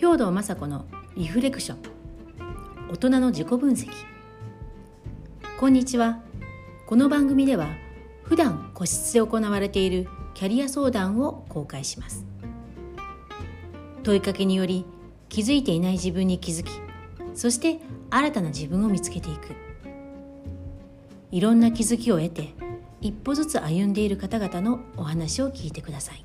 兵藤雅子のリフレクション。大人の自己分析。こんにちは。この番組では普段個室で行われているキャリア相談を公開します。問いかけにより気づいていない自分に気づきそして新たな自分を見つけていく。いろんな気づきを得て一歩ずつ歩んでいる方々のお話を聞いてください。